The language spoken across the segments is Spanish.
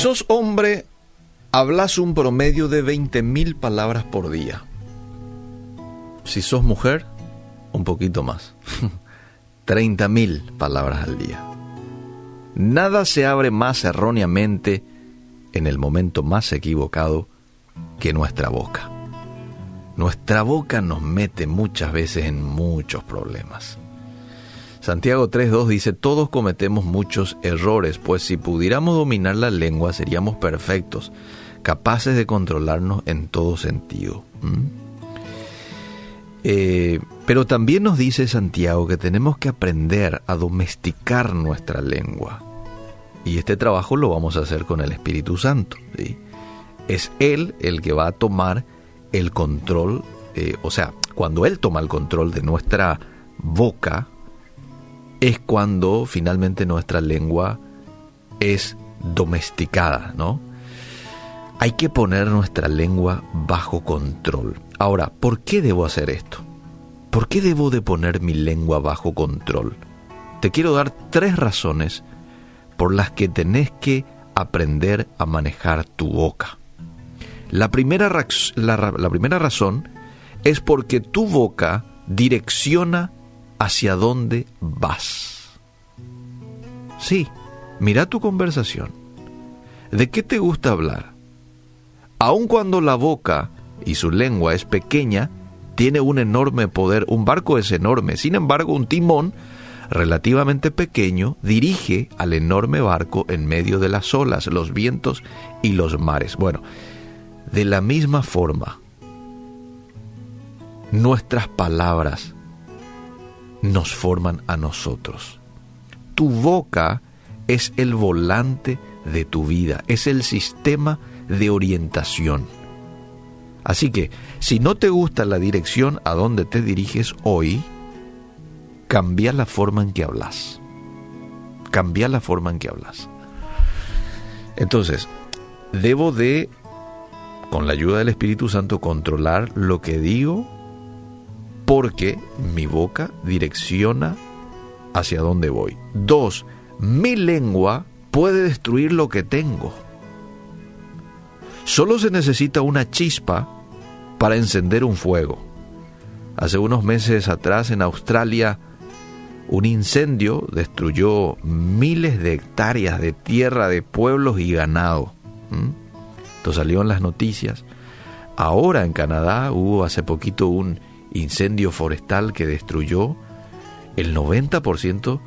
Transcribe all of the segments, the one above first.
sos hombre, hablas un promedio de 20.000 palabras por día. Si sos mujer, un poquito más. 30.000 palabras al día. Nada se abre más erróneamente en el momento más equivocado que nuestra boca. Nuestra boca nos mete muchas veces en muchos problemas. Santiago 3.2 dice, todos cometemos muchos errores, pues si pudiéramos dominar la lengua seríamos perfectos, capaces de controlarnos en todo sentido. ¿Mm? Eh, pero también nos dice Santiago que tenemos que aprender a domesticar nuestra lengua. Y este trabajo lo vamos a hacer con el Espíritu Santo. Es Él el que va a tomar el control, eh, o sea, cuando Él toma el control de nuestra boca, es cuando finalmente nuestra lengua es domesticada, ¿no? Hay que poner nuestra lengua bajo control. Ahora, ¿por qué debo hacer esto? ¿Por qué debo de poner mi lengua bajo control? Te quiero dar tres razones por las que tenés que aprender a manejar tu boca. La primera, la, primera razón es porque tu boca direcciona hacia dónde vas. Sí, mira tu conversación. ¿De qué te gusta hablar? Aun cuando la boca y su lengua es pequeña, tiene un enorme poder. Un barco es enorme. Sin embargo, un timón relativamente pequeño dirige al enorme barco en medio de las olas, los vientos y los mares. Bueno, de la misma forma, nuestras palabras nos forman a nosotros. Tu boca es el volante de tu vida, es el sistema de orientación. Así que, si no te gusta la dirección a donde te diriges hoy, cambia la forma en que hablas. Cambia la forma en que hablas. Entonces, debo de, con la ayuda del Espíritu Santo, controlar lo que digo porque mi boca direcciona hacia dónde voy. Dos, mi lengua puede destruir lo que tengo. Solo se necesita una chispa para encender un fuego. Hace unos meses atrás en Australia, un incendio destruyó miles de hectáreas de tierra de pueblos y ganado. Esto salió en las noticias. Ahora en Canadá hubo hace poquito un incendio forestal que destruyó el 90%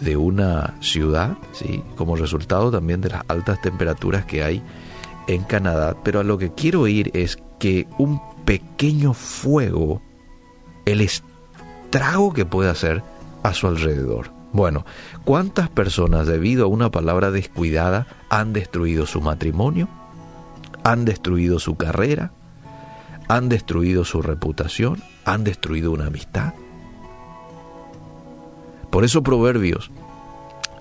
de una ciudad, ¿sí? como resultado también de las altas temperaturas que hay en Canadá. Pero a lo que quiero ir es que un pequeño fuego, el estrago que puede hacer a su alrededor. Bueno, ¿cuántas personas debido a una palabra descuidada han destruido su matrimonio? ¿Han destruido su carrera? ¿Han destruido su reputación? han destruido una amistad. Por eso Proverbios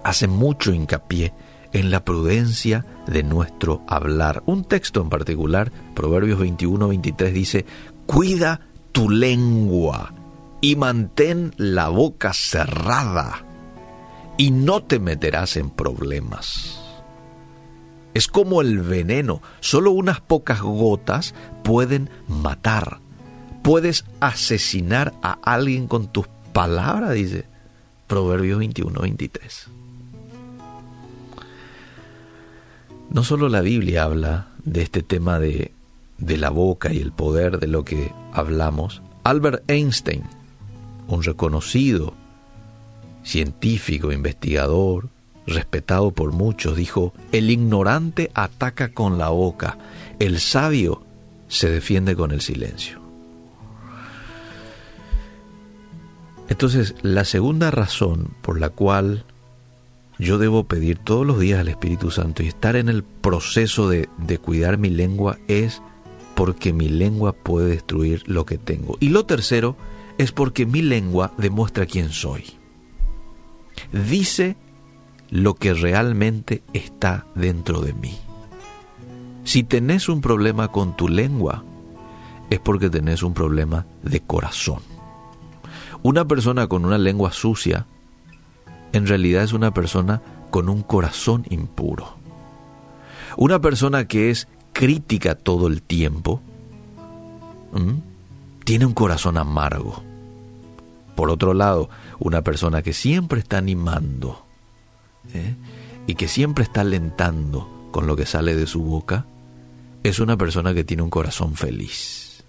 hace mucho hincapié en la prudencia de nuestro hablar. Un texto en particular, Proverbios 21-23 dice, cuida tu lengua y mantén la boca cerrada y no te meterás en problemas. Es como el veneno, solo unas pocas gotas pueden matar puedes asesinar a alguien con tus palabras, dice Proverbios 21, 23. No solo la Biblia habla de este tema de, de la boca y el poder de lo que hablamos. Albert Einstein, un reconocido científico, investigador, respetado por muchos, dijo, el ignorante ataca con la boca, el sabio se defiende con el silencio. Entonces, la segunda razón por la cual yo debo pedir todos los días al Espíritu Santo y estar en el proceso de, cuidar mi lengua es porque mi lengua puede destruir lo que tengo. Y lo tercero es porque mi lengua demuestra quién soy. Dice lo que realmente está dentro de mí. Si tenés un problema con tu lengua, es porque tenés un problema de corazón. Una persona con una lengua sucia en realidad es una persona con un corazón impuro. Una persona que es crítica todo el tiempo, tiene un corazón amargo. Por otro lado, una persona que siempre está animando ¿eh? y que siempre está alentando con lo que sale de su boca, es una persona que tiene un corazón feliz.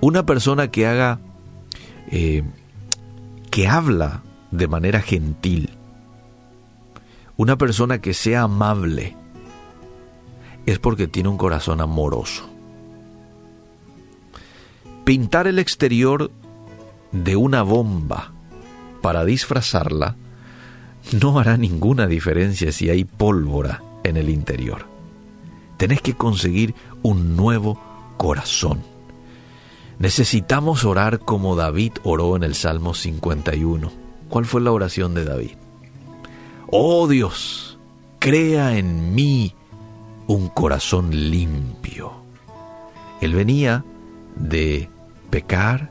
Una persona que haga, eh, que habla de manera gentil, una persona que sea amable, es porque tiene un corazón amoroso. Pintar el exterior de una bomba para disfrazarla no hará ninguna diferencia si hay pólvora en el interior. Tenés que conseguir un nuevo corazón. Necesitamos orar como David oró en el Salmo 51. ¿Cuál fue la oración de David? Oh Dios, crea en mí un corazón limpio. Él venía de pecar,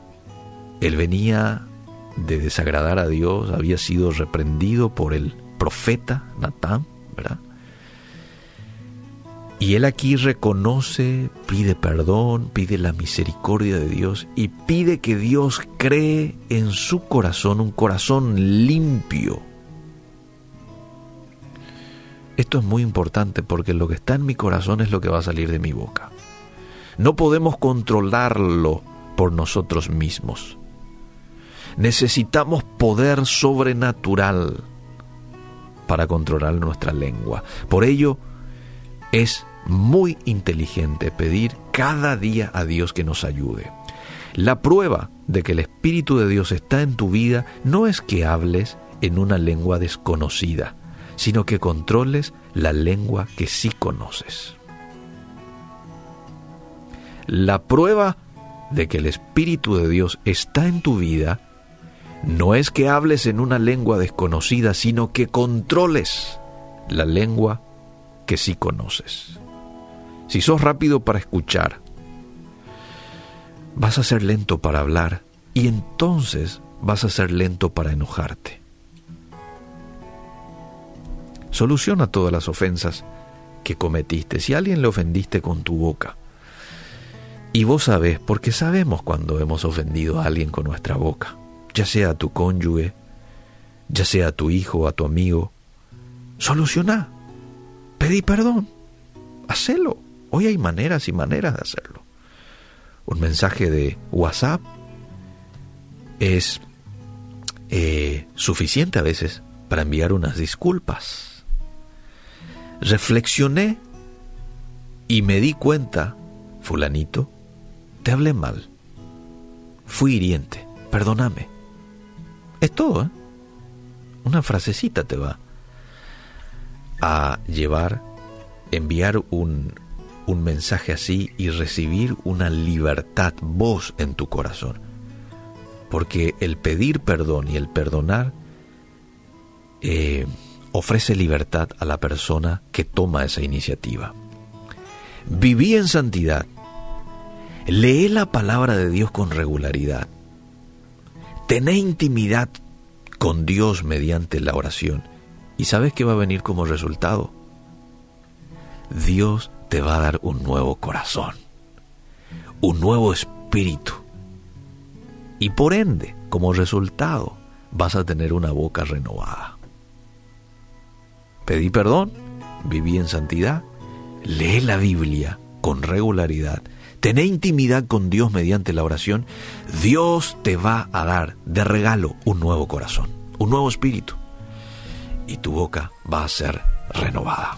él venía de desagradar a Dios, había sido reprendido por el profeta Natán, ¿verdad? Y él aquí reconoce, pide perdón, pide la misericordia de Dios y pide que Dios cree en su corazón un corazón limpio. Esto es muy importante porque lo que está en mi corazón es lo que va a salir de mi boca. No podemos controlarlo por nosotros mismos. Necesitamos poder sobrenatural para controlar nuestra lengua. Por ello, es muy inteligente pedir cada día a Dios que nos ayude. La prueba de que el Espíritu de Dios está en tu vida no es que hables en una lengua desconocida, sino que controles la lengua que sí conoces. La prueba de que el Espíritu de Dios está en tu vida no es que hables en una lengua desconocida, sino que controles la lengua que sí conoces. Si sos rápido para escuchar, vas a ser lento para hablar y entonces vas a ser lento para enojarte. Soluciona todas las ofensas que cometiste. Si alguien le ofendiste con tu boca, y vos sabés, porque sabemos cuando hemos ofendido a alguien con nuestra boca, ya sea a tu cónyuge, ya sea a tu hijo, a tu amigo, soluciona, pedí perdón, hacelo. Hoy hay maneras y maneras de hacerlo. Un mensaje de WhatsApp es eh, suficiente a veces para enviar unas disculpas reflexioné y me di cuenta, fulanito, te hablé mal. Fui hiriente, perdóname. Es todo, ¿eh? Una frasecita te va a llevar, enviar un, un mensaje así y recibir una libertad, voz en tu corazón. Porque el pedir perdón y el perdonar eh, ofrece libertad a la persona que toma esa iniciativa. Viví en santidad. Lee la palabra de Dios con regularidad. Tené intimidad con Dios mediante la oración. ¿Y sabes qué va a venir como resultado? Dios te va a dar un nuevo corazón, un nuevo espíritu. Y por ende, como resultado, vas a tener una boca renovada pedí perdón, viví en santidad, lee la Biblia con regularidad, tené intimidad con Dios mediante la oración, Dios te va a dar de regalo un nuevo corazón, un nuevo espíritu, y tu boca va a ser renovada.